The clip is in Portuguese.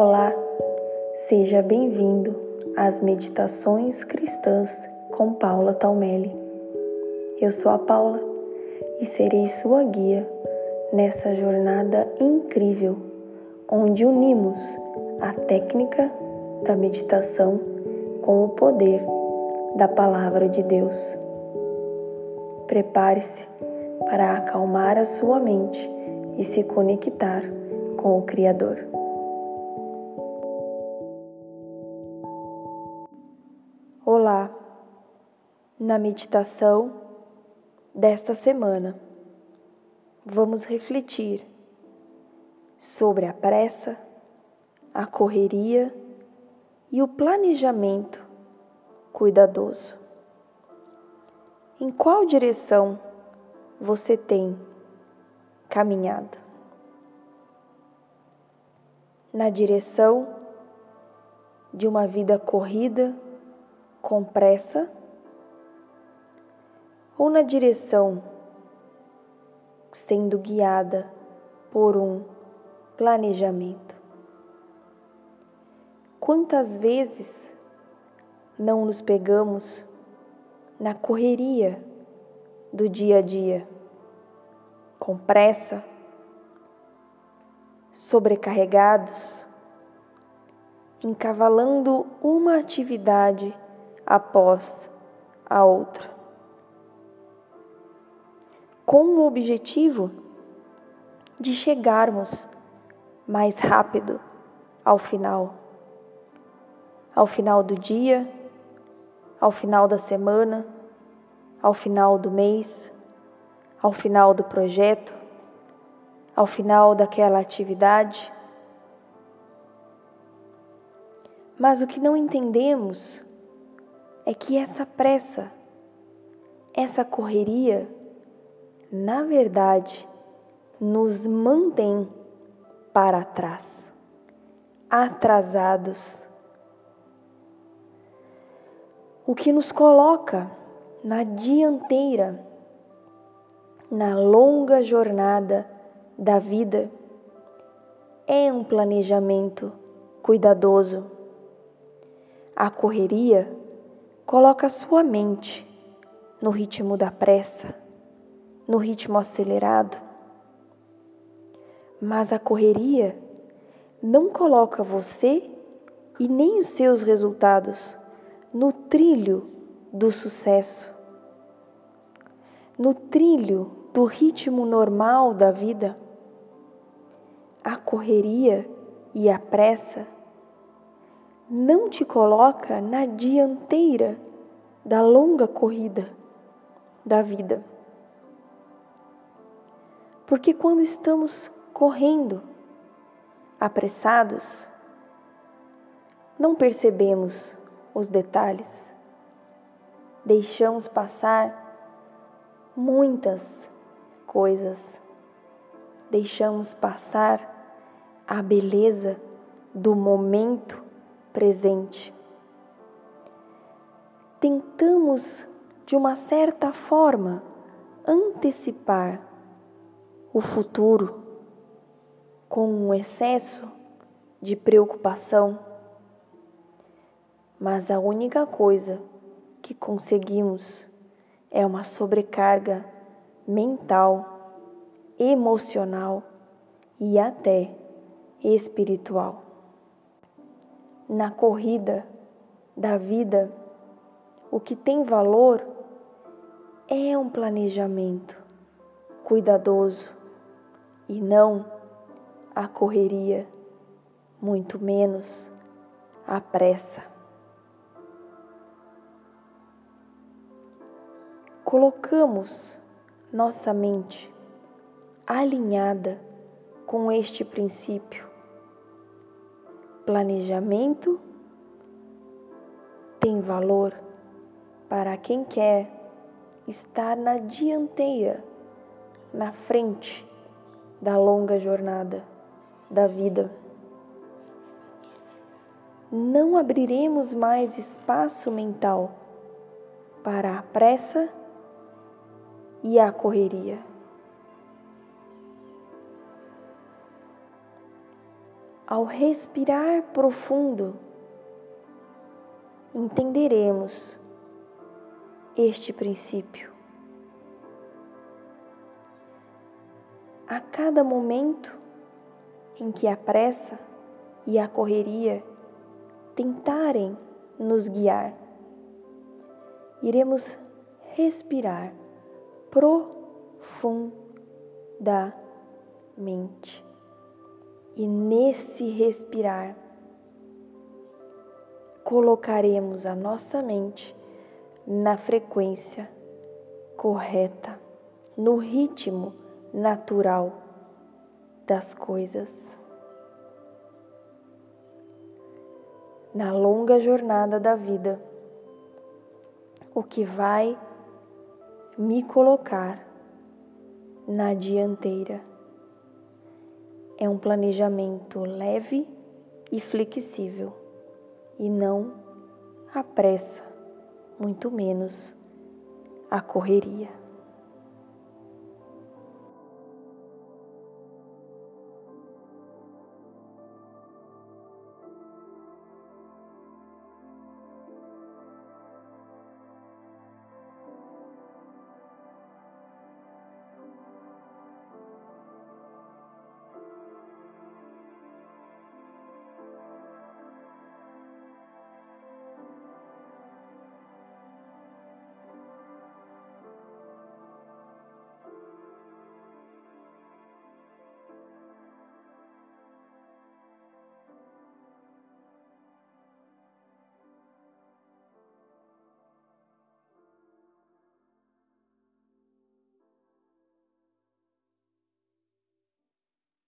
Olá, seja bem-vindo às Meditações Cristãs com Paula Talmelli. Eu sou a Paula e serei sua guia nessa jornada incrível onde unimos a técnica da meditação com o poder da Palavra de Deus. Prepare-se para acalmar a sua mente e se conectar com o Criador. Olá! Na meditação desta semana, vamos refletir sobre a pressa, a correria e o planejamento cuidadoso. Em qual direção você tem caminhado? Na direção de uma vida corrida, com pressa, ou na direção sendo guiada por um planejamento? Quantas vezes não nos pegamos na correria do dia a dia, com pressa, sobrecarregados, encavalando uma atividade após a outra, com o objetivo de chegarmos mais rápido ao final, ao final do dia ao final da semana, ao final do mês, ao final do projeto, ao final daquela atividade. Mas o que não entendemos é que essa pressa, essa correria, na verdade, nos mantém para trás, atrasados o que nos coloca na dianteira, na longa jornada da vida, é um planejamento cuidadoso. A correria coloca sua mente no ritmo da pressa, no ritmo acelerado. Mas a correria não coloca você e nem os seus resultados no trilho do sucesso, no trilho do ritmo normal da vida. A correria e a pressa não te coloca na dianteira da longa corrida da vida. Porque quando estamos correndo, apressados, não percebemos os detalhes. Deixamos passar muitas coisas. Deixamos passar a beleza do momento presente. Tentamos, de uma certa forma, antecipar o futuro com um excesso de preocupação mas a única coisa que conseguimos é uma sobrecarga mental, emocional e até espiritual. Na corrida da vida, o que tem valor é um planejamento cuidadoso e não a correria, muito menos a pressa. colocamos nossa mente alinhada com este princípio. Planejamento tem valor para quem quer estar na dianteira, na frente da longa jornada da vida. Não abriremos mais espaço mental para a pressa e a correria. Ao respirar profundo, entenderemos este princípio. A cada momento em que a pressa e a correria tentarem nos guiar, iremos respirar profundamente. E nesse respirar, colocaremos a nossa mente na frequência correta, no ritmo natural das coisas. Na longa jornada da vida, o que vai me colocar na dianteira é um planejamento leve e flexível e não a pressa, muito menos a correria.